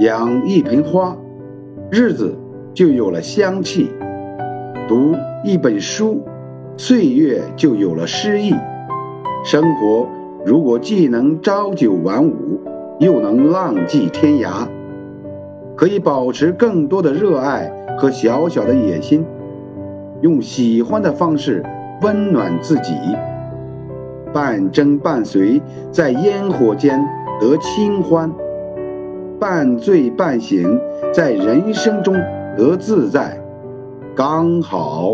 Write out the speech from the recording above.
养一盆花，日子就有了香气；读一本书，岁月就有了诗意。生活如果既能朝九晚五，又能浪迹天涯，可以保持更多的热爱和小小的野心，用喜欢的方式温暖自己。半真半随，在烟火间得清欢；半醉半醒，在人生中得自在，刚好。